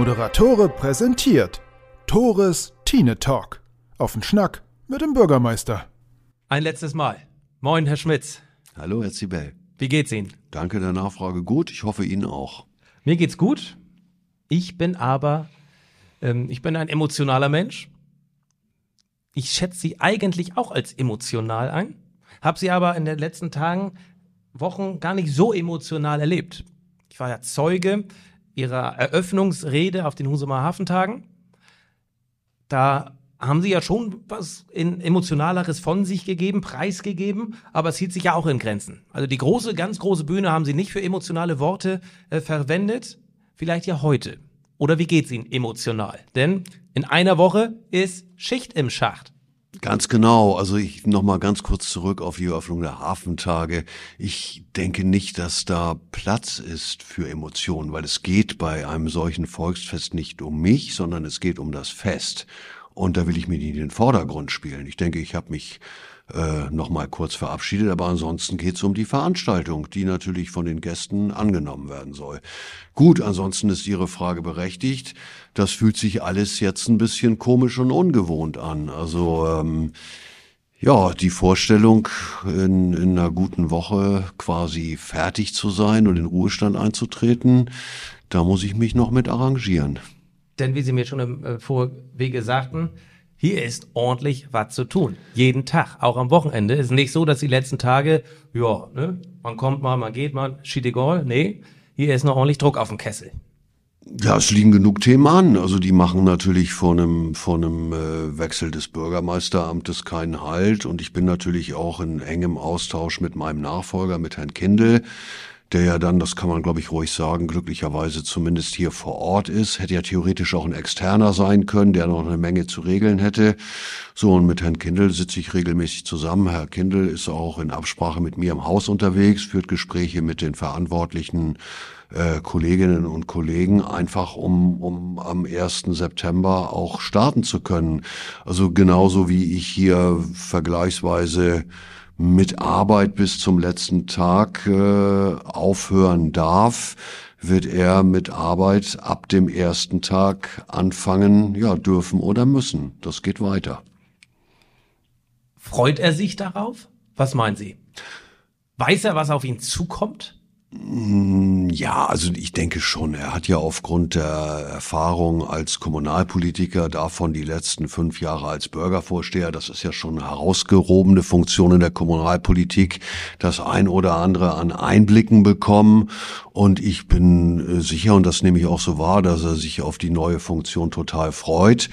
Moderatore präsentiert Tores Tine Talk. Auf den Schnack mit dem Bürgermeister. Ein letztes Mal. Moin, Herr Schmitz. Hallo, Herr Zibel. Wie geht's Ihnen? Danke der Nachfrage. Gut, ich hoffe Ihnen auch. Mir geht's gut. Ich bin aber, ähm, ich bin ein emotionaler Mensch. Ich schätze Sie eigentlich auch als emotional ein, habe Sie aber in den letzten Tagen, Wochen gar nicht so emotional erlebt. Ich war ja Zeuge Ihrer Eröffnungsrede auf den Husumer Hafentagen. Da haben Sie ja schon was in emotionaleres von sich gegeben, preisgegeben, aber es hielt sich ja auch in Grenzen. Also die große, ganz große Bühne haben Sie nicht für emotionale Worte äh, verwendet, vielleicht ja heute. Oder wie geht's Ihnen emotional? Denn in einer Woche ist Schicht im Schacht. Ganz genau. Also ich noch mal ganz kurz zurück auf die Eröffnung der Hafentage. Ich denke nicht, dass da Platz ist für Emotionen, weil es geht bei einem solchen Volksfest nicht um mich, sondern es geht um das Fest. Und da will ich mir nicht in den Vordergrund spielen. Ich denke, ich habe mich äh, noch mal kurz verabschiedet, aber ansonsten geht es um die Veranstaltung, die natürlich von den Gästen angenommen werden soll. Gut, ansonsten ist Ihre Frage berechtigt. Das fühlt sich alles jetzt ein bisschen komisch und ungewohnt an. Also ähm, ja, die Vorstellung, in, in einer guten Woche quasi fertig zu sein und in Ruhestand einzutreten, da muss ich mich noch mit arrangieren. Denn wie Sie mir schon im äh, Vorwege sagten, hier ist ordentlich was zu tun. Jeden Tag, auch am Wochenende. Ist nicht so, dass die letzten Tage, ja, ne, man kommt mal, man geht mal, shit egal. Nee, hier ist noch ordentlich Druck auf dem Kessel. Ja, es liegen genug Themen an. Also die machen natürlich vor einem, vor einem äh, Wechsel des Bürgermeisteramtes keinen Halt. Und ich bin natürlich auch in engem Austausch mit meinem Nachfolger, mit Herrn Kindel der ja dann, das kann man glaube ich ruhig sagen, glücklicherweise zumindest hier vor Ort ist. Hätte ja theoretisch auch ein Externer sein können, der noch eine Menge zu regeln hätte. So, und mit Herrn Kindl sitze ich regelmäßig zusammen. Herr Kindl ist auch in Absprache mit mir im Haus unterwegs, führt Gespräche mit den verantwortlichen äh, Kolleginnen und Kollegen, einfach um, um am 1. September auch starten zu können. Also genauso wie ich hier vergleichsweise mit Arbeit bis zum letzten Tag äh, aufhören darf, wird er mit Arbeit ab dem ersten Tag anfangen, ja, dürfen oder müssen. Das geht weiter. Freut er sich darauf? Was meinen Sie? Weiß er, was auf ihn zukommt? Mm, ja, also ich denke schon. Er hat ja aufgrund der Erfahrung als Kommunalpolitiker, davon die letzten fünf Jahre als Bürgervorsteher, das ist ja schon eine herausgerobene Funktion in der Kommunalpolitik, das ein oder andere an Einblicken bekommen. Und ich bin äh, sicher, und das nehme ich auch so wahr, dass er sich auf die neue Funktion total freut.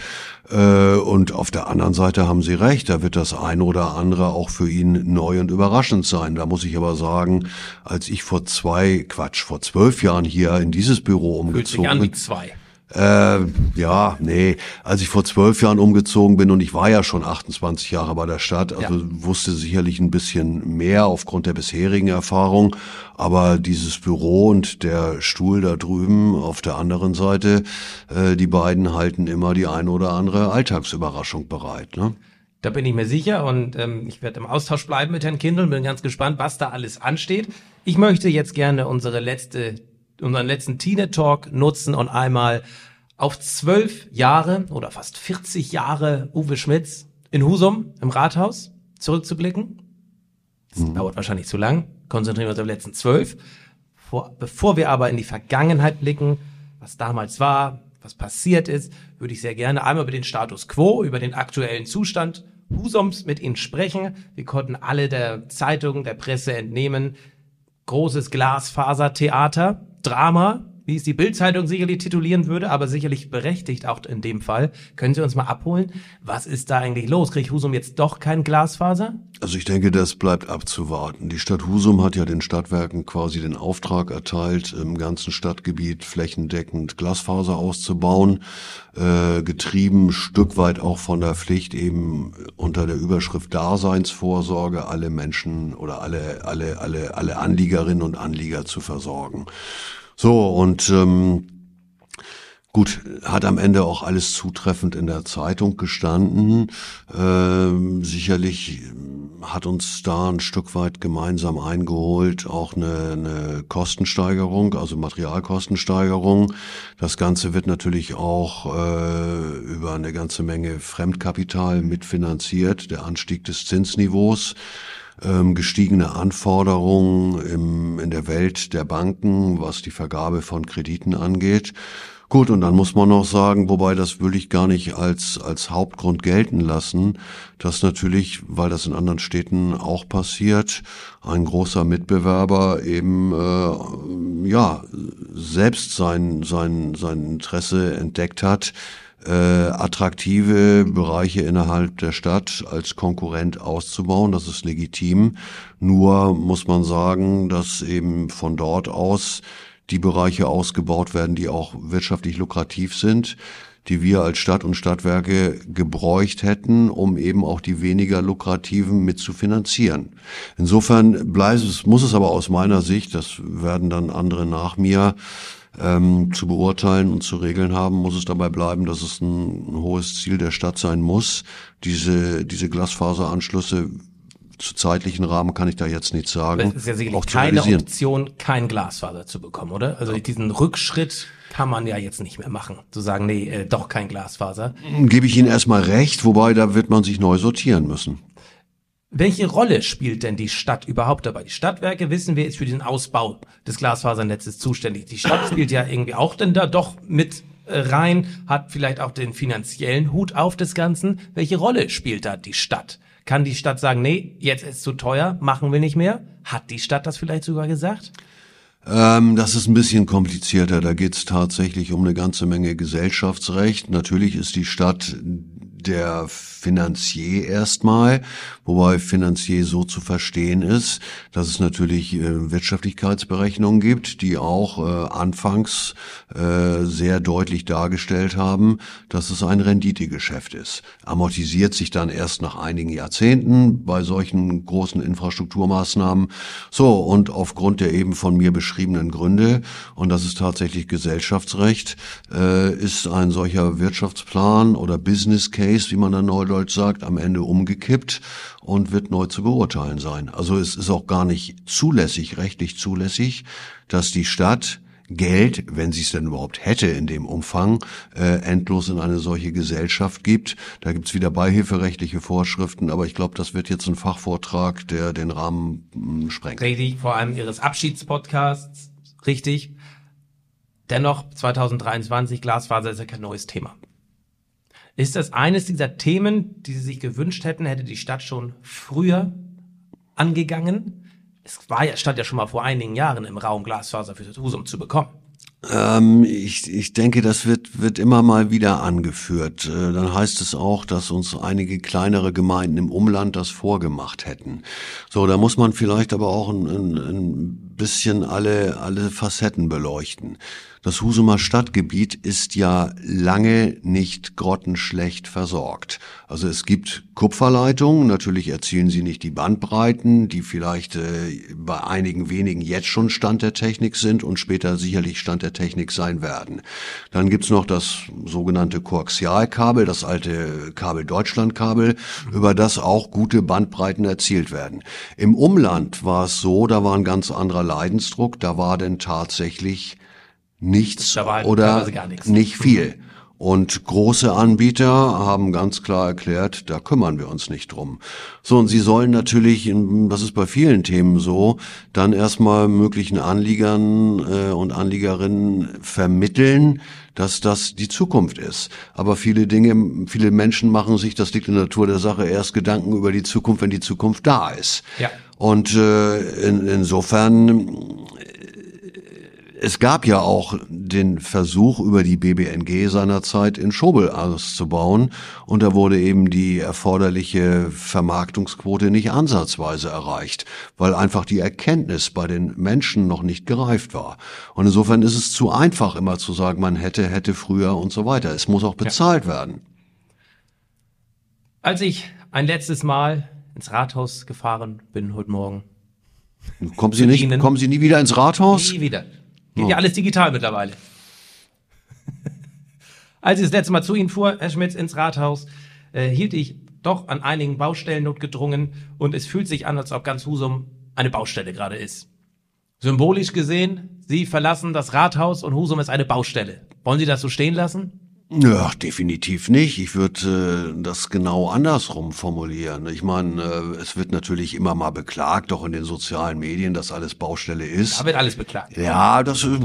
Äh, und auf der anderen Seite haben Sie recht, da wird das eine oder andere auch für ihn neu und überraschend sein. Da muss ich aber sagen, als ich vor zwei, Quatsch, vor zwölf Jahren hier in dieses Büro umgezogen bin. zwei. Äh, ja, nee. Als ich vor zwölf Jahren umgezogen bin und ich war ja schon 28 Jahre bei der Stadt, also ja. wusste sicherlich ein bisschen mehr aufgrund der bisherigen Erfahrung. Aber dieses Büro und der Stuhl da drüben auf der anderen Seite, äh, die beiden halten immer die eine oder andere Alltagsüberraschung bereit. Ne? Da bin ich mir sicher und ähm, ich werde im Austausch bleiben mit Herrn Kindl, bin ganz gespannt, was da alles ansteht. Ich möchte jetzt gerne unsere letzte unseren letzten Teenage Talk nutzen und einmal auf zwölf Jahre oder fast 40 Jahre Uwe Schmitz in Husum im Rathaus zurückzublicken. Das mhm. dauert wahrscheinlich zu lang. Konzentrieren wir uns auf die letzten zwölf. Vor, bevor wir aber in die Vergangenheit blicken, was damals war, was passiert ist, würde ich sehr gerne einmal über den Status quo, über den aktuellen Zustand Husums mit Ihnen sprechen. Wir konnten alle der Zeitung, der Presse entnehmen, großes Glasfasertheater, Drama, wie es die Bildzeitung sicherlich titulieren würde, aber sicherlich berechtigt auch in dem Fall. Können Sie uns mal abholen? Was ist da eigentlich los? Kriegt Husum jetzt doch kein Glasfaser? Also ich denke, das bleibt abzuwarten. Die Stadt Husum hat ja den Stadtwerken quasi den Auftrag erteilt, im ganzen Stadtgebiet flächendeckend Glasfaser auszubauen, äh, getrieben Stück weit auch von der Pflicht eben unter der Überschrift Daseinsvorsorge alle Menschen oder alle alle alle alle Anliegerinnen und Anlieger zu versorgen. So, und ähm, Gut, hat am Ende auch alles zutreffend in der Zeitung gestanden. Ähm, sicherlich hat uns da ein Stück weit gemeinsam eingeholt, auch eine, eine Kostensteigerung, also Materialkostensteigerung. Das Ganze wird natürlich auch äh, über eine ganze Menge Fremdkapital mitfinanziert, der Anstieg des Zinsniveaus ähm, gestiegene Anforderungen im, in der Welt der Banken, was die Vergabe von Krediten angeht. Gut, und dann muss man noch sagen, wobei das will ich gar nicht als, als Hauptgrund gelten lassen, dass natürlich, weil das in anderen Städten auch passiert, ein großer Mitbewerber eben äh, ja selbst sein, sein, sein Interesse entdeckt hat, äh, attraktive Bereiche innerhalb der Stadt als Konkurrent auszubauen. Das ist legitim. Nur muss man sagen, dass eben von dort aus die Bereiche ausgebaut werden, die auch wirtschaftlich lukrativ sind, die wir als Stadt und Stadtwerke gebräucht hätten, um eben auch die weniger lukrativen mit zu finanzieren. Insofern bleibt es, muss es aber aus meiner Sicht, das werden dann andere nach mir, ähm, zu beurteilen und zu regeln haben, muss es dabei bleiben, dass es ein, ein hohes Ziel der Stadt sein muss, diese, diese Glasfaseranschlüsse zu zeitlichen Rahmen kann ich da jetzt nichts sagen. Das ist ja sicherlich keine Option, kein Glasfaser zu bekommen, oder? Also diesen Rückschritt kann man ja jetzt nicht mehr machen, zu sagen, nee, äh, doch kein Glasfaser. Gebe ich Ihnen erstmal recht, wobei da wird man sich neu sortieren müssen. Welche Rolle spielt denn die Stadt überhaupt dabei? Die Stadtwerke, wissen wir, ist für den Ausbau des Glasfasernetzes zuständig. Die Stadt spielt ja irgendwie auch denn da doch mit äh, rein, hat vielleicht auch den finanziellen Hut auf des Ganzen. Welche Rolle spielt da die Stadt? Kann die Stadt sagen, nee, jetzt ist zu teuer, machen wir nicht mehr? Hat die Stadt das vielleicht sogar gesagt? Ähm, das ist ein bisschen komplizierter. Da geht es tatsächlich um eine ganze Menge Gesellschaftsrecht. Natürlich ist die Stadt der Finanzier erstmal, wobei Finanzier so zu verstehen ist, dass es natürlich äh, Wirtschaftlichkeitsberechnungen gibt, die auch äh, anfangs äh, sehr deutlich dargestellt haben, dass es ein Renditegeschäft ist. Amortisiert sich dann erst nach einigen Jahrzehnten bei solchen großen Infrastrukturmaßnahmen. So, und aufgrund der eben von mir beschriebenen Gründe, und das ist tatsächlich Gesellschaftsrecht, äh, ist ein solcher Wirtschaftsplan oder Business Case, wie man dann Neudeutsch sagt, am Ende umgekippt und wird neu zu beurteilen sein. Also es ist auch gar nicht zulässig, rechtlich zulässig, dass die Stadt Geld, wenn sie es denn überhaupt hätte in dem Umfang, äh, endlos in eine solche Gesellschaft gibt. Da gibt's wieder beihilferechtliche Vorschriften, aber ich glaube, das wird jetzt ein Fachvortrag, der den Rahmen mh, hm, sprengt. Richtig, vor allem Ihres Abschiedspodcasts, richtig. Dennoch, 2023, Glasfaser ist ja kein neues Thema. Ist das eines dieser Themen, die Sie sich gewünscht hätten, hätte die Stadt schon früher angegangen? Es war ja, stand ja schon mal vor einigen Jahren im Raum, Glasfaser für das Husum zu bekommen. Ähm, ich, ich denke, das wird, wird immer mal wieder angeführt. Äh, dann heißt es auch, dass uns einige kleinere Gemeinden im Umland das vorgemacht hätten. So, da muss man vielleicht aber auch ein, ein, ein bisschen alle, alle Facetten beleuchten. Das Husumer Stadtgebiet ist ja lange nicht grottenschlecht versorgt. Also es gibt Kupferleitungen, natürlich erzielen sie nicht die Bandbreiten, die vielleicht äh, bei einigen wenigen jetzt schon Stand der Technik sind und später sicherlich Stand der Technik sein werden. Dann gibt's noch das sogenannte Koaxialkabel, das alte Kabel Deutschlandkabel, über das auch gute Bandbreiten erzielt werden. Im Umland war es so, da war ein ganz anderer Leidensdruck, da war denn tatsächlich nichts halt oder nicht viel. Und große Anbieter haben ganz klar erklärt, da kümmern wir uns nicht drum. So, und sie sollen natürlich, das ist bei vielen Themen so, dann erstmal möglichen Anliegern äh, und Anliegerinnen vermitteln, dass das die Zukunft ist. Aber viele Dinge, viele Menschen machen sich, das liegt in der Natur der Sache, erst Gedanken über die Zukunft, wenn die Zukunft da ist. Ja. Und äh, in, insofern es gab ja auch den Versuch, über die BBNG seinerzeit in Schobel auszubauen, und da wurde eben die erforderliche Vermarktungsquote nicht ansatzweise erreicht, weil einfach die Erkenntnis bei den Menschen noch nicht gereift war. Und insofern ist es zu einfach, immer zu sagen, man hätte, hätte früher und so weiter. Es muss auch bezahlt ja. werden. Als ich ein letztes Mal ins Rathaus gefahren bin heute Morgen. Kommen Sie nicht, kommen Sie nie wieder ins Rathaus? Nie wieder. Geht oh. ja alles digital mittlerweile. Als ich das letzte Mal zu Ihnen fuhr, Herr Schmitz, ins Rathaus, äh, hielt ich doch an einigen Baustellen notgedrungen und es fühlt sich an, als ob ganz Husum eine Baustelle gerade ist. Symbolisch gesehen, Sie verlassen das Rathaus und Husum ist eine Baustelle. Wollen Sie das so stehen lassen? Ja, definitiv nicht. Ich würde äh, das genau andersrum formulieren. Ich meine, äh, es wird natürlich immer mal beklagt, auch in den sozialen Medien, dass alles Baustelle ist. Da wird alles beklagt. Ja, das äh,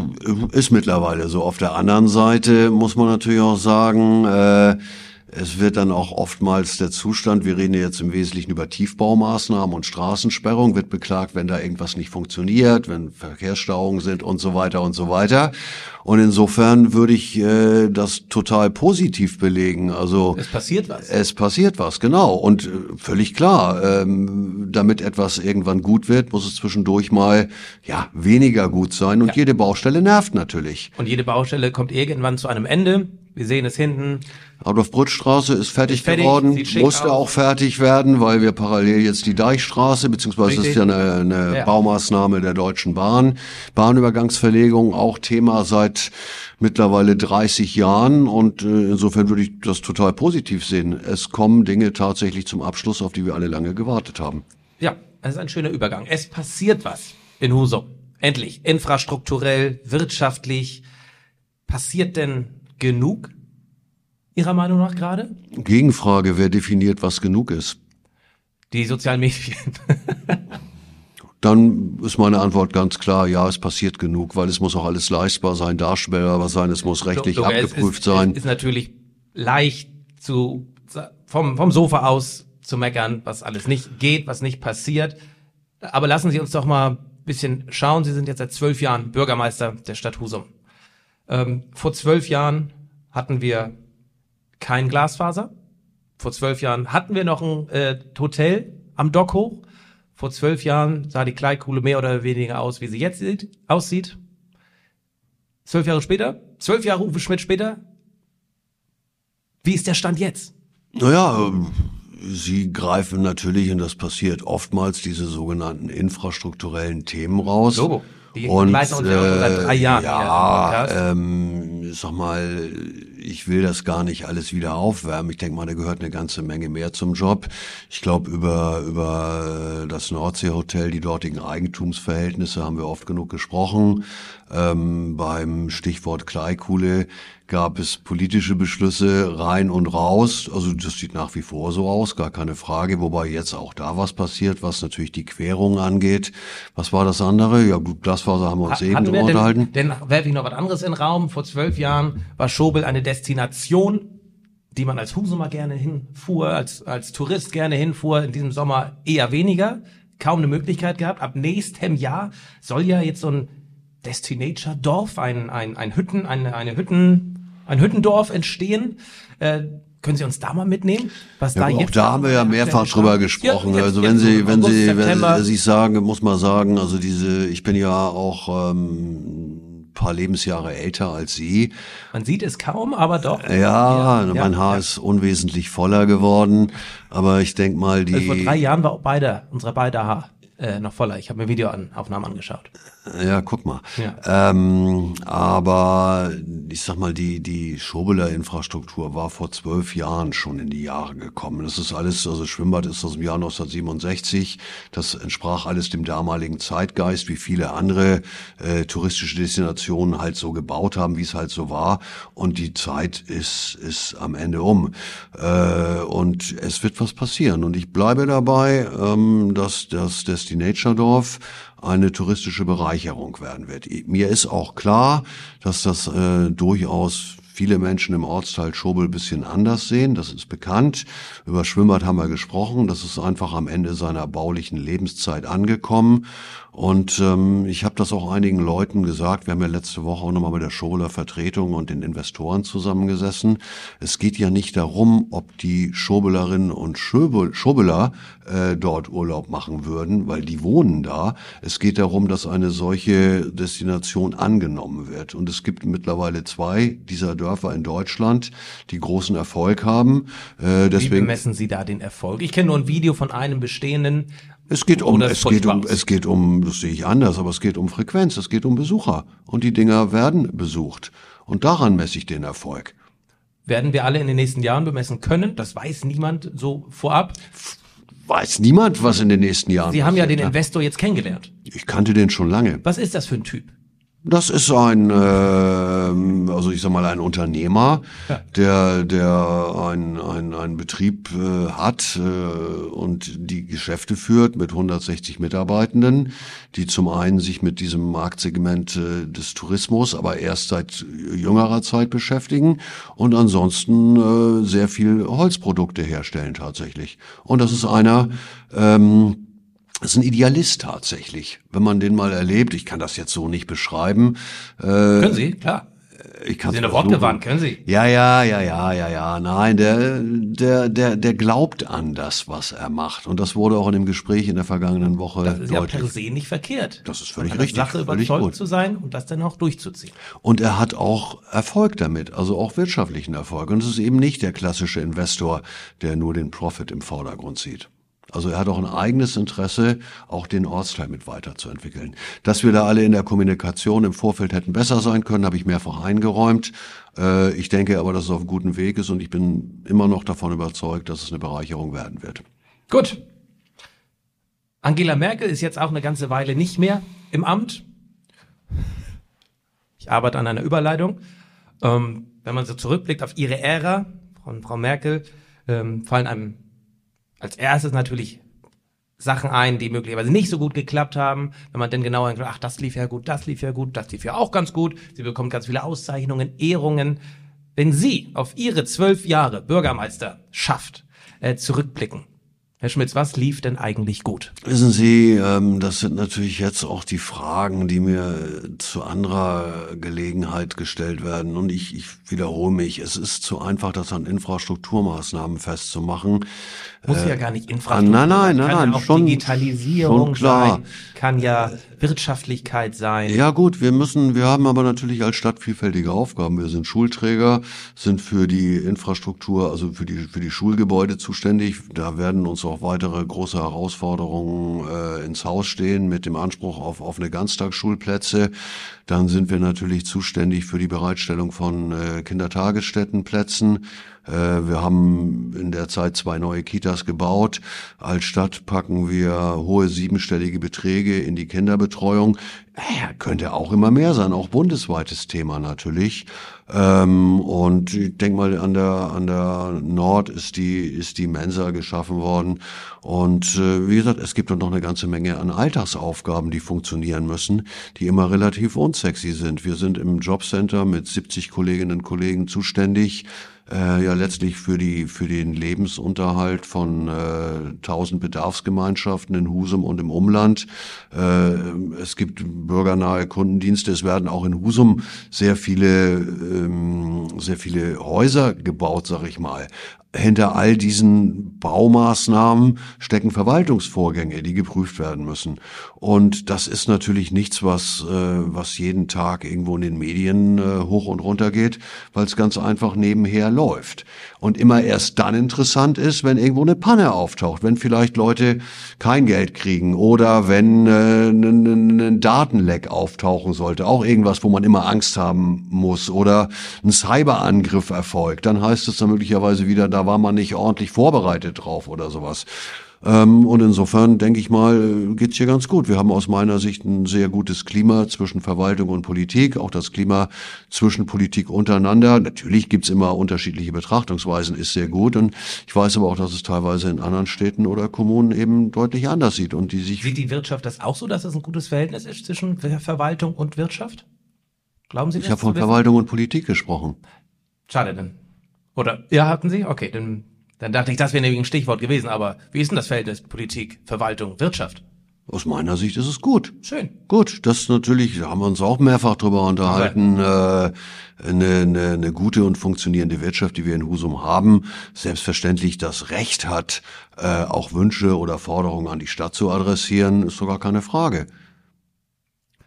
ist mittlerweile so. Auf der anderen Seite muss man natürlich auch sagen, äh, es wird dann auch oftmals der Zustand, wir reden jetzt im Wesentlichen über Tiefbaumaßnahmen und Straßensperrung, wird beklagt, wenn da irgendwas nicht funktioniert, wenn Verkehrsstauungen sind und so weiter und so weiter. Und insofern würde ich äh, das total positiv belegen. Also Es passiert was. es passiert was, genau. Und äh, völlig klar, ähm, damit etwas irgendwann gut wird, muss es zwischendurch mal ja weniger gut sein. Und Ja. jede Baustelle nervt natürlich. Und jede Baustelle kommt irgendwann zu einem Ende. Wir sehen es hinten. Adolf-Brütt-Straße ist fertig, Ist fertig, geworden, musste aus. auch fertig werden, weil wir parallel jetzt die Deichstraße, beziehungsweise das ist ja Richtig. eine, eine Ja. Baumaßnahme der Deutschen Bahn, Bahnübergangsverlegung, auch Thema seit mittlerweile 30 Jahren und äh, insofern würde ich das total positiv sehen. Es kommen Dinge tatsächlich zum Abschluss, auf die wir alle lange gewartet haben. Ja, das ist ein schöner Übergang. Es passiert was in Husum. Endlich. Infrastrukturell, wirtschaftlich. Passiert denn genug? Ihrer Meinung nach gerade? Gegenfrage, wer definiert, was genug ist? Die sozialen Medien. Dann ist meine Antwort ganz klar, ja, es passiert genug, weil es muss auch alles leistbar sein, darstellbar sein, es muss rechtlich Logo, es abgeprüft ist, sein. Es ist natürlich leicht zu, vom, vom Sofa aus zu meckern, was alles nicht geht, was nicht passiert. Aber lassen Sie uns doch mal ein bisschen schauen. Sie sind jetzt seit zwölf Jahren Bürgermeister der Stadt Husum. Ähm, vor zwölf Jahren hatten wir kein Glasfaser. Vor zwölf Jahren hatten wir noch ein äh, Hotel am Dock hoch. Vor zwölf Jahren sah die Kleidkuhle mehr oder weniger aus, wie sie jetzt sieht, aussieht. Zwölf Jahre später, zwölf Jahre Uwe Schmidt später, wie ist der Stand jetzt? Naja, ähm, Sie greifen natürlich, und das passiert oftmals, diese sogenannten infrastrukturellen Themen raus. Logo. Die und, leiten uns ja schon seit drei Jahren hier im Ja, ähm, ich sag mal, ich will das gar nicht alles wieder aufwärmen. Ich denke mal, da gehört eine ganze Menge mehr zum Job. Ich glaube, über, über das Nordseehotel, die dortigen Eigentumsverhältnisse haben wir oft genug gesprochen. Ähm, beim Stichwort Kleikuhle gab es politische Beschlüsse rein und raus. Also das sieht nach wie vor so aus, gar keine Frage. Wobei jetzt auch da was passiert, was natürlich die Querung angeht. Was war das andere? Ja, gut, Glasfaser haben wir uns eben Hatten drüber unterhalten. denn, denn werfe ich noch was anderes in den Raum. Vor zwölf Jahren war Schobel eine Destination, die man als Husumer gerne hinfuhr, als, als Tourist gerne hinfuhr. In diesem Sommer eher weniger. Kaum eine Möglichkeit gehabt. Ab nächstem Jahr soll ja jetzt so ein Destinator-Dorf, ein, ein, ein Hütten, eine, eine Hütten, ein Hüttendorf entstehen. Äh, können Sie uns da mal mitnehmen? Was Ja, da auch jetzt da haben wir ja mehrfach drüber gesprochen. jetzt- also wenn Sie, wenn August, Sie, wenn. Sie sich sagen, muss man sagen, also diese, ich bin ja auch ähm, ein paar Lebensjahre älter als Sie. Man sieht es kaum, aber doch. Ja, Ja, mein ja, Haar ja. ist unwesentlich voller geworden, aber ich denk mal, die Also vor drei Jahren war auch beide, unsere beide Haar äh, noch voller. Ich habe mir Videoaufnahmen angeschaut. Ja, guck mal. Ja. Ähm, aber ich sag mal, die, die Schobeler Infrastruktur war vor zwölf Jahren schon in die Jahre gekommen. Das ist alles, also Schwimmbad ist aus dem Jahr 1967. Das entsprach alles dem damaligen Zeitgeist, wie viele andere äh, touristische Destinationen halt so gebaut haben, wie es halt so war. Und die Zeit ist, ist am Ende um. Äh, und es wird was passieren. Und ich bleibe dabei, ähm, dass das Destinatordorf eine touristische Bereicherung werden wird. Mir ist auch klar, dass das äh, durchaus viele Menschen im Ortsteil Schobel bisschen anders sehen. Das ist bekannt. Über Schwimmbad haben wir gesprochen. Das ist einfach am Ende seiner baulichen Lebenszeit angekommen. Und ähm, ich habe das auch einigen Leuten gesagt. Wir haben ja letzte Woche auch nochmal mit der Schobeler Vertretung und den Investoren zusammengesessen. Es geht ja nicht darum, ob die Schobelerinnen und Schobel, Schobeler äh, dort Urlaub machen würden, weil die wohnen da. Es geht darum, dass eine solche Destination angenommen wird. Und es gibt mittlerweile zwei dieser Dörfer in Deutschland, die großen Erfolg haben. Äh, Wie deswegen bemessen Sie da den Erfolg? Ich kenne nur ein Video von einem bestehenden. Es geht um, es geht um, es geht um, das sehe ich anders, aber es geht um Frequenz, es geht um Besucher. Und die Dinger werden besucht. Und daran messe ich den Erfolg. werden wir alle in den nächsten Jahren bemessen können. Das weiß niemand so vorab. Weiß niemand, was in den nächsten Jahren Sie haben ja den ne? Investor jetzt kennengelernt. Ich kannte den schon lange. Was ist das für ein Typ? Das ist ein, ähm, also ich sag mal, ein Unternehmer, Ja. der, der ein, ein, Betrieb äh, hat äh, und die Geschäfte führt mit 160 Mitarbeitenden, die zum einen sich mit diesem Marktsegment äh, des Tourismus, aber erst seit jüngerer Zeit beschäftigen und ansonsten äh, sehr viel Holzprodukte herstellen tatsächlich. Und das ist einer, ähm, ist ein Idealist tatsächlich. Wenn man den mal erlebt, ich kann das jetzt so nicht beschreiben. Äh, Können Sie? Klar. ich kann Sie sind wortgewandt, können Sie? Ja, ja, ja, ja, ja, ja. Nein, der, der, der, der glaubt an das, was er macht. Und das wurde auch in dem Gespräch in der vergangenen Woche Das ist ja deutlich. per se nicht verkehrt. Das ist völlig richtig, Sache überzeugt gut. zu sein und das dann auch durchzuziehen. Und er hat auch Erfolg damit, also auch wirtschaftlichen Erfolg. Und es ist eben nicht der klassische Investor, der nur den Profit im Vordergrund sieht. Also er hat auch ein eigenes Interesse, auch den Ortsteil mit weiterzuentwickeln. Dass wir da alle in der Kommunikation im Vorfeld hätten besser sein können, habe ich mehrfach eingeräumt. Äh, Ich denke aber, dass es auf einem guten Weg ist und ich bin immer noch davon überzeugt, dass es eine Bereicherung werden wird. Gut. Angela Merkel ist jetzt auch eine ganze Weile nicht mehr im Amt. Ich arbeite an einer Überleitung. Ähm, wenn man so zurückblickt auf ihre Ära von Frau Merkel, ähm, fallen einem als erstes natürlich Sachen ein, die möglicherweise nicht so gut geklappt haben. Wenn man dann genauer denkt, ach, das lief ja gut, das lief ja gut, das lief ja auch ganz gut. Sie bekommt ganz viele Auszeichnungen, Ehrungen. Wenn Sie auf Ihre zwölf Jahre Bürgermeister schafft, äh, zurückblicken, Herr Schmitz, was lief denn eigentlich gut? Wissen Sie, ähm, das sind natürlich jetzt auch die Fragen, die mir äh, zu anderer Gelegenheit gestellt werden. Und ich, ich wiederhole mich, es ist zu einfach, das an Infrastrukturmaßnahmen festzumachen. Muss ja gar nicht Infrastruktur Äh, nein, nein, sein, nein, kann nein, ja auch schon- Digitalisierung schon klar. sein, kann ja Wirtschaftlichkeit sein. Ja gut, wir müssen, wir haben aber natürlich als Stadt vielfältige Aufgaben. Wir sind Schulträger, sind für die Infrastruktur, also für die für die Schulgebäude zuständig. Da werden uns auch weitere große Herausforderungen äh, ins Haus stehen mit dem Anspruch auf eine Ganztagsschulplätze. Dann sind wir natürlich zuständig für die Bereitstellung von äh, Kindertagesstättenplätzen. Äh, wir haben in der Zeit zwei neue Kitas gebaut. Als Stadt packen wir hohe siebenstellige Beträge in die Kinderbetreuung. Ja, könnte auch immer mehr sein, auch bundesweites Thema natürlich. Ähm, und ich denke mal, an der, an der Nord ist die, ist die Mensa geschaffen worden. Und äh, wie gesagt, es gibt noch eine ganze Menge an Alltagsaufgaben, die funktionieren müssen, die immer relativ unsexy sind. Wir sind im Jobcenter mit 70 Kolleginnen und Kollegen zuständig äh, ja letztlich für die für den Lebensunterhalt von äh, 1000 Bedarfsgemeinschaften in Husum und im Umland. Äh, es gibt bürgernahe Kundendienste. Es werden auch in Husum sehr viele ähm, sehr viele Häuser gebaut, sag ich mal. Hinter all diesen Baumaßnahmen stecken Verwaltungsvorgänge, die geprüft werden müssen. Und das ist natürlich nichts, was, äh, was jeden Tag irgendwo in den Medien äh, hoch und runter geht, weil es ganz einfach nebenher läuft. Und immer erst dann interessant ist, wenn irgendwo eine Panne auftaucht, wenn vielleicht Leute kein Geld kriegen oder wenn äh, ein, Datenleck auftauchen sollte, auch irgendwas, wo man immer Angst haben muss oder ein Cyberangriff erfolgt, dann heißt es dann möglicherweise wieder, da war man nicht ordentlich vorbereitet drauf oder sowas. Ähm, und insofern denke ich mal, geht's hier ganz gut. Wir haben aus meiner Sicht ein sehr gutes Klima zwischen Verwaltung und Politik, auch das Klima zwischen Politik untereinander. Natürlich gibt's immer unterschiedliche Betrachtungsweisen, ist sehr gut. Und ich weiß aber auch, dass es teilweise in anderen Städten oder Kommunen eben deutlich anders sieht und die sich Sieht die Wirtschaft das auch so, dass es ein gutes Verhältnis ist zwischen Ver- Verwaltung und Wirtschaft? Glauben Sie das? Ich habe von? Verwaltung und Politik gesprochen. Schade denn. Oder, ja, hatten Sie? Okay, dann, dann dachte ich, das wäre nämlich ein Stichwort gewesen, aber wie ist denn das Verhältnis Politik, Verwaltung, Wirtschaft? Aus meiner Sicht ist es gut. Schön. Gut, das natürlich, da haben wir uns auch mehrfach drüber unterhalten, äh, eine, eine, eine gute und funktionierende Wirtschaft, die wir in Husum haben, selbstverständlich das Recht hat, äh, auch Wünsche oder Forderungen an die Stadt zu adressieren, ist sogar keine Frage.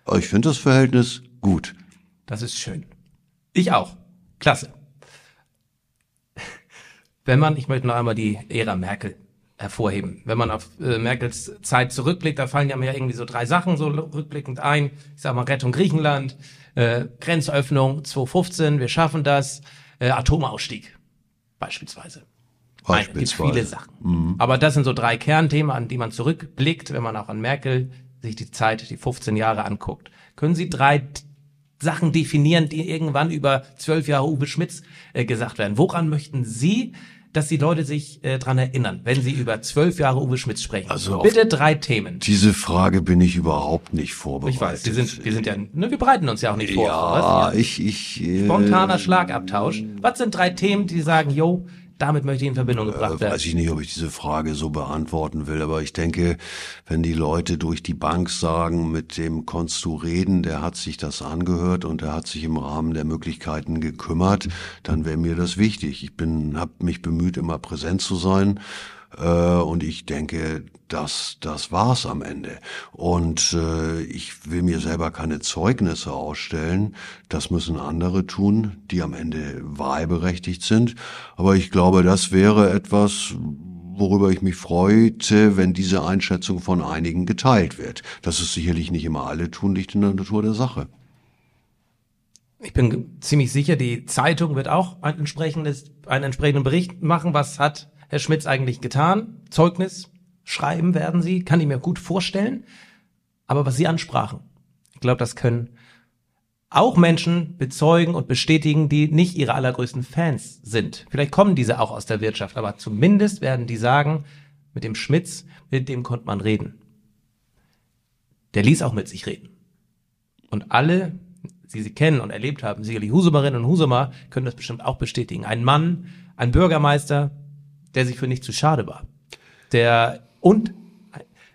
Aber ich finde das Verhältnis gut. Das ist schön. Ich auch. Klasse. Wenn man, ich möchte noch einmal die Ära Merkel hervorheben. Wenn man auf äh, Merkels Zeit zurückblickt, da fallen ja mir irgendwie so drei Sachen so rückblickend ein. Ich sag mal Rettung Griechenland, äh, Grenzöffnung 2015, wir schaffen das. Äh, Atomausstieg beispielsweise. Nein, es gibt Beispielsweise. viele Sachen. Aber das sind so drei Kernthemen, an die man zurückblickt, wenn man auch an Merkel sich die Zeit, die 15 Jahre anguckt. Können Sie drei Sachen definieren, die irgendwann über zwölf Jahre Uwe Schmitz äh, gesagt werden? Woran möchten Sie, dass die Leute sich äh, dran erinnern, wenn Sie über zwölf Jahre Uwe Schmitz sprechen? Also Bitte drei Themen. Diese Frage bin ich überhaupt nicht vorbereitet. Ich weiß, wir sind, wir sind ja, ne, wir bereiten uns ja auch nicht vor. Ja, was? ich, ich. Äh, Spontaner Schlagabtausch. Was sind drei Themen, die sagen, yo, damit möchte ich in Verbindung gebracht Äh, werden? weiß ich nicht, ob ich diese Frage so beantworten will, aber ich denke, wenn die Leute durch die Bank sagen, mit dem konntest du reden, der hat sich das angehört und der hat sich im Rahmen der Möglichkeiten gekümmert, dann wäre mir das wichtig. Ich bin, habe mich bemüht, immer präsent zu sein. Äh, und ich denke, das, das war's am Ende. Und äh, ich will mir selber keine Zeugnisse ausstellen. Das müssen andere tun, die am Ende wahlberechtigt sind. Aber ich glaube, das wäre etwas, worüber ich mich freute, wenn diese Einschätzung von einigen geteilt wird. Das ist sicherlich nicht immer alle tun, liegt in der Natur der Sache. Ich bin ziemlich sicher, die Zeitung wird auch ein entsprechendes, einen entsprechenden Bericht machen. Was hat Herr Schmitz eigentlich getan? Zeugnis schreiben werden Sie, kann ich mir gut vorstellen. Aber was Sie ansprachen, ich glaube, das können auch Menschen bezeugen und bestätigen, die nicht ihre allergrößten Fans sind. Vielleicht kommen diese auch aus der Wirtschaft, aber zumindest werden die sagen, mit dem Schmitz, mit dem konnte man reden. Der ließ auch mit sich reden. Und alle, die sie kennen und erlebt haben, sicherlich Husumerinnen und Husumer, können das bestimmt auch bestätigen. Ein Mann, ein Bürgermeister, der sich für nicht zu schade war. Der, und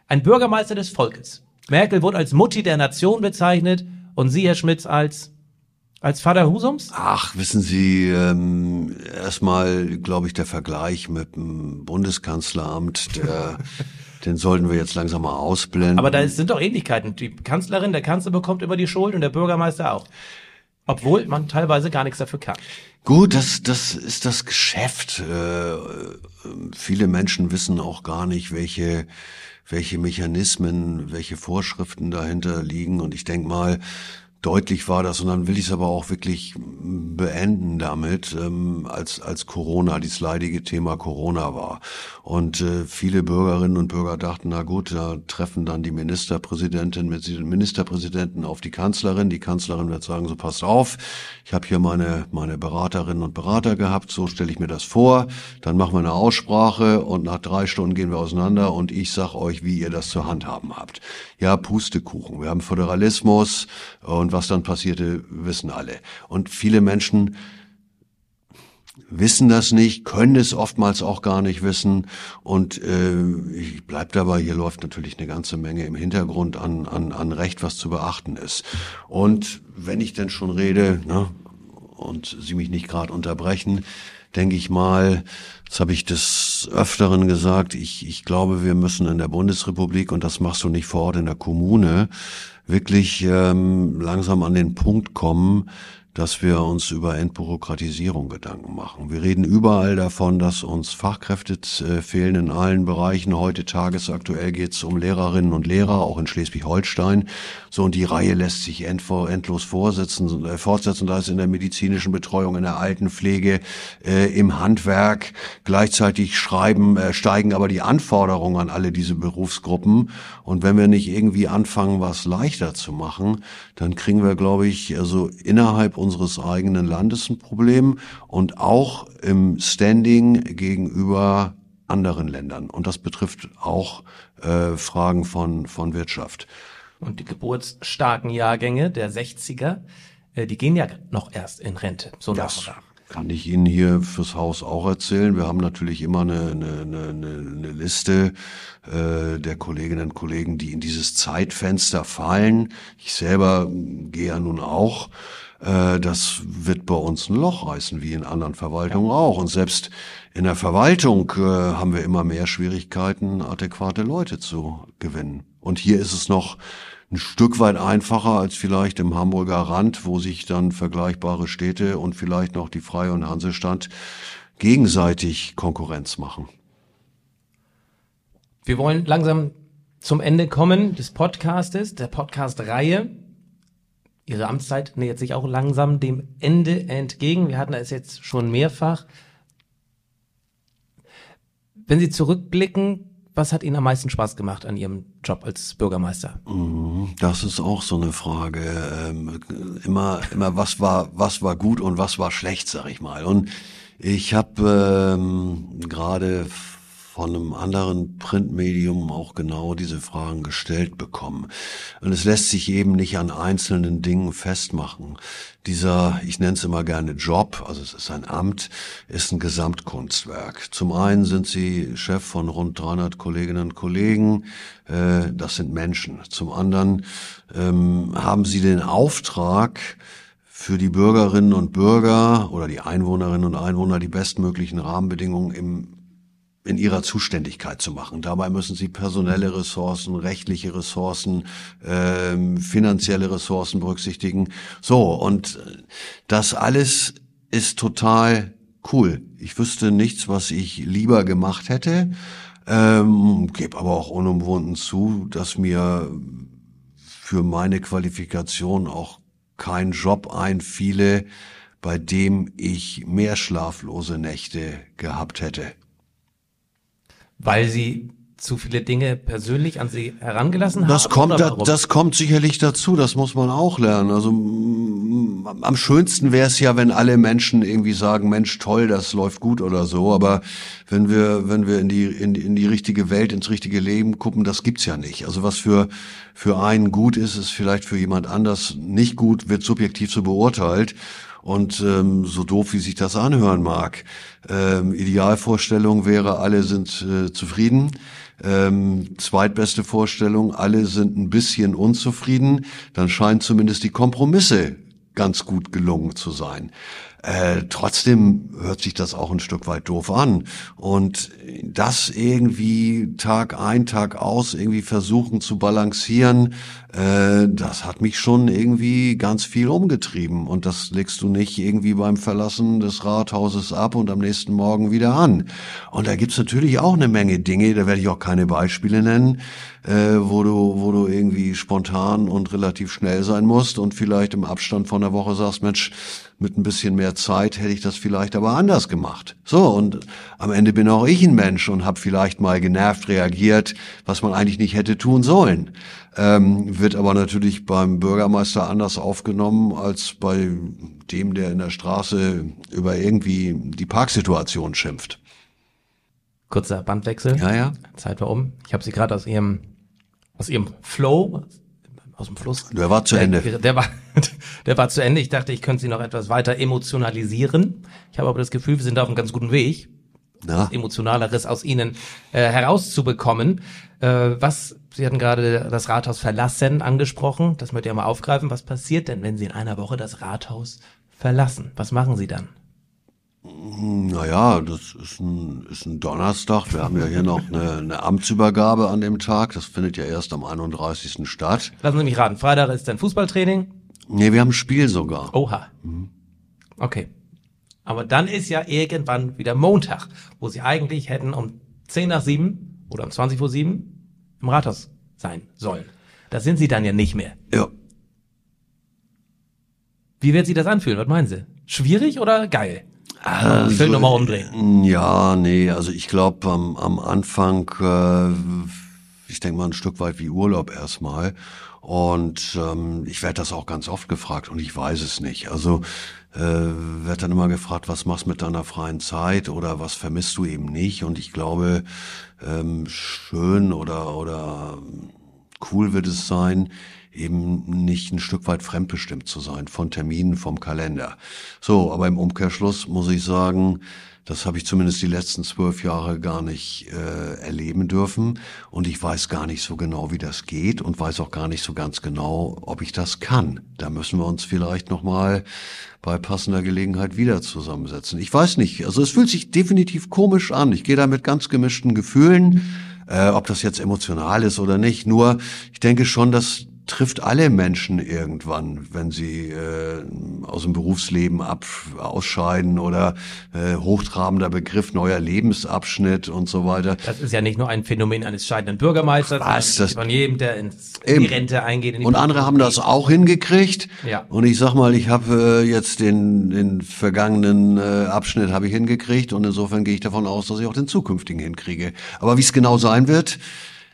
ein Bürgermeister des Volkes. Merkel wurde als Mutti der Nation bezeichnet und Sie, Herr Schmitz, als, als Vater Husums? Ach, wissen Sie, ähm, erstmal glaube ich, der Vergleich mit dem Bundeskanzleramt, der, den sollten wir jetzt langsam mal ausblenden. Aber da sind doch Ähnlichkeiten. Die Kanzlerin, der Kanzler bekommt immer die Schuld und der Bürgermeister auch. Obwohl man teilweise gar nichts dafür kann. Gut, das, das ist das Geschäft. Äh, viele Menschen wissen auch gar nicht, welche, welche Mechanismen, welche Vorschriften dahinter liegen. Und ich denke mal, deutlich war das, und dann will ich es aber auch wirklich beenden damit, ähm, als, als Corona, dieses leidige Thema Corona war. Und äh, viele Bürgerinnen und Bürger dachten, na gut, da treffen dann die Ministerpräsidentin mit den Ministerpräsidenten auf die Kanzlerin. Die Kanzlerin wird sagen, so passt auf, ich habe hier meine, meine Beraterinnen und Berater gehabt, so stelle ich mir das vor. Dann machen wir eine Aussprache und nach drei Stunden gehen wir auseinander und ich sag euch, wie ihr das zu handhaben habt. Ja, Pustekuchen. Wir haben Föderalismus und was dann passierte, wissen alle. Und viele Menschen wissen das nicht, können es oftmals auch gar nicht wissen. Und äh, ich bleib dabei, hier läuft natürlich eine ganze Menge im Hintergrund an, an, an Recht, was zu beachten ist. Und wenn ich denn schon rede, ne, und Sie mich nicht gerade unterbrechen, denke ich mal, das habe ich des Öfteren gesagt, ich, ich glaube, wir müssen in der Bundesrepublik, und das machst du nicht vor Ort in der Kommune, wirklich ähm, langsam an den Punkt kommen, dass wir uns über Entbürokratisierung Gedanken machen. Wir reden überall davon, dass uns Fachkräfte äh, fehlen in allen Bereichen. Heute tagesaktuell geht es um Lehrerinnen und Lehrer, auch in Schleswig-Holstein. So, und die Reihe lässt sich end, endlos vorsetzen, äh, fortsetzen. Da ist in der medizinischen Betreuung, in der Altenpflege, äh, im Handwerk. Gleichzeitig schreiben, äh, steigen aber die Anforderungen an alle diese Berufsgruppen. Und wenn wir nicht irgendwie anfangen, was leichter zu machen, dann kriegen wir, glaube ich, also innerhalb unseres eigenen Landes ein Problem und auch im Standing gegenüber anderen Ländern. Und das betrifft auch äh, Fragen von, von Wirtschaft. Und die geburtsstarken Jahrgänge der 60er, äh, die gehen ja noch erst in Rente. So und nach. Kann ich Ihnen hier fürs Haus auch erzählen. Wir haben natürlich immer eine, eine, eine, eine Liste äh, der Kolleginnen und Kollegen, die in dieses Zeitfenster fallen. Ich selber gehe ja nun auch. Äh, das wird bei uns ein Loch reißen, wie in anderen Verwaltungen auch. Und selbst in der Verwaltung äh, haben wir immer mehr Schwierigkeiten, adäquate Leute zu gewinnen. Und hier ist es noch ein Stück weit einfacher als vielleicht im Hamburger Rand, wo sich dann vergleichbare Städte und vielleicht noch die Freie und Hansestadt gegenseitig Konkurrenz machen. Wir wollen langsam zum Ende kommen des Podcastes, der Podcast-Reihe. Ihre Amtszeit nähert sich auch langsam dem Ende entgegen. Wir hatten es jetzt schon mehrfach. Wenn Sie zurückblicken, was hat Ihnen am meisten Spaß gemacht an Ihrem Job als Bürgermeister? Mhm, das ist auch so eine Frage. Ähm, immer, immer, was war, was war gut und was war schlecht, sag ich mal. Und ich habe ähm, gerade von einem anderen Printmedium auch genau diese Fragen gestellt bekommen. Und es lässt sich eben nicht an einzelnen Dingen festmachen. Dieser, ich nenne es immer gerne Job, also es ist ein Amt, ist ein Gesamtkunstwerk. Zum einen sind Sie Chef von rund 300 Kolleginnen und Kollegen, äh, das sind Menschen. Zum anderen ähm, haben Sie den Auftrag, für die Bürgerinnen und Bürger oder die Einwohnerinnen und Einwohner die bestmöglichen Rahmenbedingungen im in ihrer Zuständigkeit zu machen. Dabei müssen sie personelle Ressourcen, rechtliche Ressourcen, ähm, finanzielle Ressourcen berücksichtigen. So, und das alles ist total cool. Ich wüsste nichts, was ich lieber gemacht hätte, ähm, gebe aber auch unumwunden zu, dass mir für meine Qualifikation auch kein Job einfiele, bei dem ich mehr schlaflose Nächte gehabt hätte weil sie zu viele Dinge persönlich an sie herangelassen das haben? Kommt, da, das kommt sicherlich dazu, das muss man auch lernen. Also am schönsten wäre es ja, wenn alle Menschen irgendwie sagen, Mensch, toll, das läuft gut oder so. Aber wenn wir, wenn wir in die, in, in die richtige Welt, ins richtige Leben gucken, das gibt's ja nicht. Also was für, für einen gut ist, ist vielleicht für jemand anders nicht gut, wird subjektiv so beurteilt. Und ähm, so doof, wie sich das anhören mag, ähm, Idealvorstellung wäre, alle sind äh, zufrieden. Ähm, zweitbeste Vorstellung, alle sind ein bisschen unzufrieden. Dann scheinen zumindest die Kompromisse ganz gut gelungen zu sein. Äh, trotzdem hört sich das auch ein Stück weit doof an. Und das irgendwie Tag ein, Tag aus irgendwie versuchen zu balancieren, äh, das hat mich schon irgendwie ganz viel umgetrieben. Und das legst du nicht irgendwie beim Verlassen des Rathauses ab und am nächsten Morgen wieder an. Und da gibt's natürlich auch eine Menge Dinge, da werde ich auch keine Beispiele nennen, äh, wo du, wo du irgendwie spontan und relativ schnell sein musst und vielleicht im Abstand von der Woche sagst, Mensch, mit ein bisschen mehr Zeit hätte ich das vielleicht aber anders gemacht. So, und am Ende bin auch ich ein Mensch und habe vielleicht mal genervt reagiert, was man eigentlich nicht hätte tun sollen. Ähm, wird aber natürlich beim Bürgermeister anders aufgenommen als bei dem, der in der Straße über irgendwie die Parksituation schimpft. Kurzer Bandwechsel. Ja, ja. Zeit war um. Ich habe sie gerade aus ihrem aus ihrem Flow aus dem Fluss. Der war zu Ende. Der, der, war, der war zu Ende. Ich dachte, ich könnte sie noch etwas weiter emotionalisieren. Ich habe aber das Gefühl, wir sind auf einem ganz guten Weg, Na? emotionaleres aus ihnen äh, herauszubekommen. Äh, was, Sie hatten gerade das Rathaus verlassen angesprochen. Das möchte ich mal aufgreifen. Was passiert denn, wenn Sie in einer Woche das Rathaus verlassen? Was machen Sie dann? Naja, das ist ein, ist ein Donnerstag. Wir haben ja hier noch eine, eine Amtsübergabe an dem Tag. Das findet ja erst am 31. statt. Lassen Sie mich raten. Freitag ist dann Fußballtraining. Nee, wir haben ein Spiel sogar. Oha. Okay. Aber dann ist ja irgendwann wieder Montag, wo Sie eigentlich hätten um 10 nach 7 oder um 20 vor 7 im Rathaus sein sollen. Da sind Sie dann ja nicht mehr. Ja. Wie wird sich das anfühlen? Was meinen Sie? Schwierig oder geil? Also, Film nochmal umdrehen. Ja, nee, also ich glaube am, am Anfang, äh, ich denke mal ein Stück weit wie Urlaub erstmal. Und ähm, ich werde das auch ganz oft gefragt und ich weiß es nicht. Also äh, werde dann immer gefragt, was machst du mit deiner freien Zeit oder was vermisst du eben nicht? Und ich glaube, ähm, schön oder oder cool wird es sein, eben nicht ein Stück weit fremdbestimmt zu sein von Terminen vom Kalender. So, aber im Umkehrschluss muss ich sagen, das habe ich zumindest die letzten zwölf Jahre gar nicht äh, erleben dürfen. Und ich weiß gar nicht so genau, wie das geht und weiß auch gar nicht so ganz genau, ob ich das kann. Da müssen wir uns vielleicht nochmal bei passender Gelegenheit wieder zusammensetzen. Ich weiß nicht. Also es fühlt sich definitiv komisch an. Ich gehe da mit ganz gemischten Gefühlen, äh, ob das jetzt emotional ist oder nicht. Nur ich denke schon, dass trifft alle Menschen irgendwann, wenn sie äh, aus dem Berufsleben ab, ausscheiden oder äh, hochtrabender Begriff neuer Lebensabschnitt und so weiter. Das ist ja nicht nur ein Phänomen eines scheidenden Bürgermeisters, Was, das- von jedem, der ins, in die. Rente eingeht. Und andere haben das auch hingekriegt. Ja. Und ich sag mal, ich habe äh, jetzt den, den vergangenen äh, Abschnitt habe ich hingekriegt und insofern gehe ich davon aus, dass ich auch den zukünftigen hinkriege. Aber wie es genau sein wird,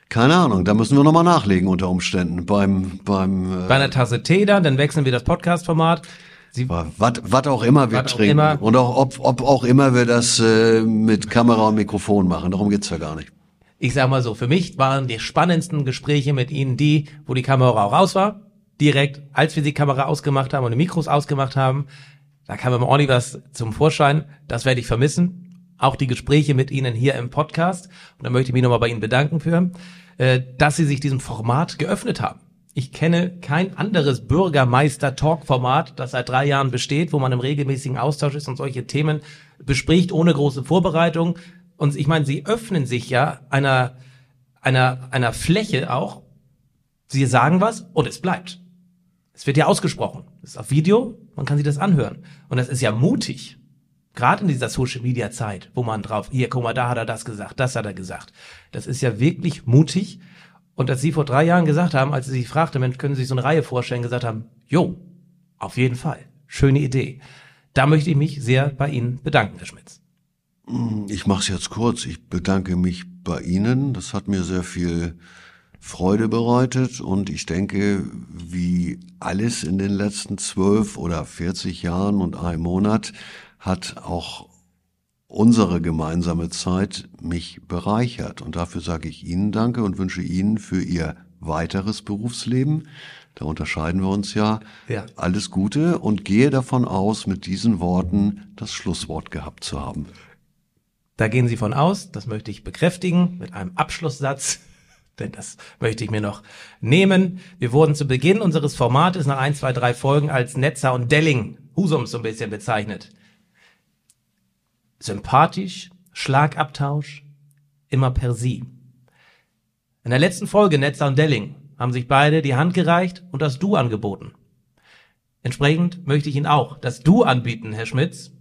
keine Ahnung. Da müssen wir nochmal nachlegen unter Umständen beim beim äh, Bei einer Tasse Tee dann, dann wechseln wir das Podcast-Format. Was auch immer wir Was auch trinken immer. und auch ob, ob auch immer wir das äh, mit Kamera und Mikrofon machen. Darum geht's ja gar nicht. ich sag mal so, für mich waren die spannendsten Gespräche mit Ihnen die, wo die Kamera auch raus war. Direkt, als wir die Kamera ausgemacht haben und die Mikros ausgemacht haben, da kam immer ordentlich was zum Vorschein. Das werde ich vermissen. Auch die Gespräche mit Ihnen hier im Podcast. Und da möchte ich mich nochmal bei Ihnen bedanken für, äh, dass Sie sich diesem Format geöffnet haben. Ich kenne kein anderes Bürgermeister-Talk-Format, das seit drei Jahren besteht, wo man im regelmäßigen Austausch ist und solche Themen bespricht ohne große Vorbereitung. Und ich meine, Sie öffnen sich ja einer, einer, einer Fläche auch. Sie sagen was und es bleibt. Es wird ja ausgesprochen. Es ist auf Video, man kann sich das anhören. Und das ist ja mutig. Gerade in dieser Social Media Zeit, wo man drauf, hier, guck mal, da hat er das gesagt, das hat er gesagt. Das ist ja wirklich mutig. Und dass Sie vor drei Jahren gesagt haben, als Sie sich fragte, Mensch, können Sie sich so eine Reihe vorstellen, gesagt haben, jo, auf jeden Fall. Schöne Idee. Da möchte ich mich sehr bei Ihnen bedanken, Herr Schmitz. Ich mache es jetzt kurz. Ich bedanke mich bei Ihnen. Das hat mir sehr viel Freude bereitet und ich denke, wie alles in den letzten zwölf oder 40 Jahren und einem Monat hat auch unsere gemeinsame Zeit mich bereichert. Und dafür sage ich Ihnen Danke und wünsche Ihnen für Ihr weiteres Berufsleben, da unterscheiden wir uns ja, Ja. alles Gute und gehe davon aus, mit diesen Worten das Schlusswort gehabt zu haben. Da gehen Sie von aus, das möchte ich bekräftigen mit einem Abschlusssatz, denn das möchte ich mir noch nehmen. Wir wurden zu Beginn unseres Formates nach ein, zwei, drei Folgen als Netzer und Delling, Husums so ein bisschen bezeichnet. Sympathisch, Schlagabtausch, immer per Sie. In der letzten Folge Netzer und Delling haben sich beide die Hand gereicht und das Du angeboten. Entsprechend möchte ich Ihnen auch das Du anbieten, Herr Schmitz.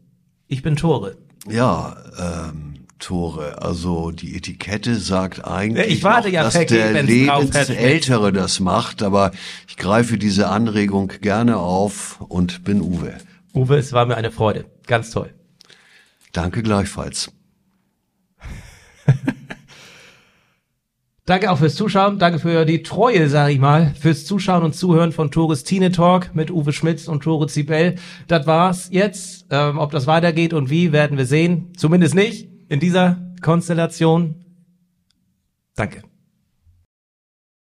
Ich bin Tore. Ja, ähm, Tore, also die Etikette sagt eigentlich, Ich warte auch, ja dass vergebens der. Lebensältere das macht, aber ich greife diese Anregung gerne auf und bin Uwe. Uwe, es war mir eine Freude. Ganz toll. Danke gleichfalls. Danke auch fürs Zuschauen. Danke für die Treue, sag ich mal, fürs Zuschauen und Zuhören von Tores Tine Talk mit Uwe Schmitz und Tore Zibel. Das war's jetzt. Ähm, ob das weitergeht und wie, werden wir sehen. Zumindest nicht in dieser Konstellation. Danke.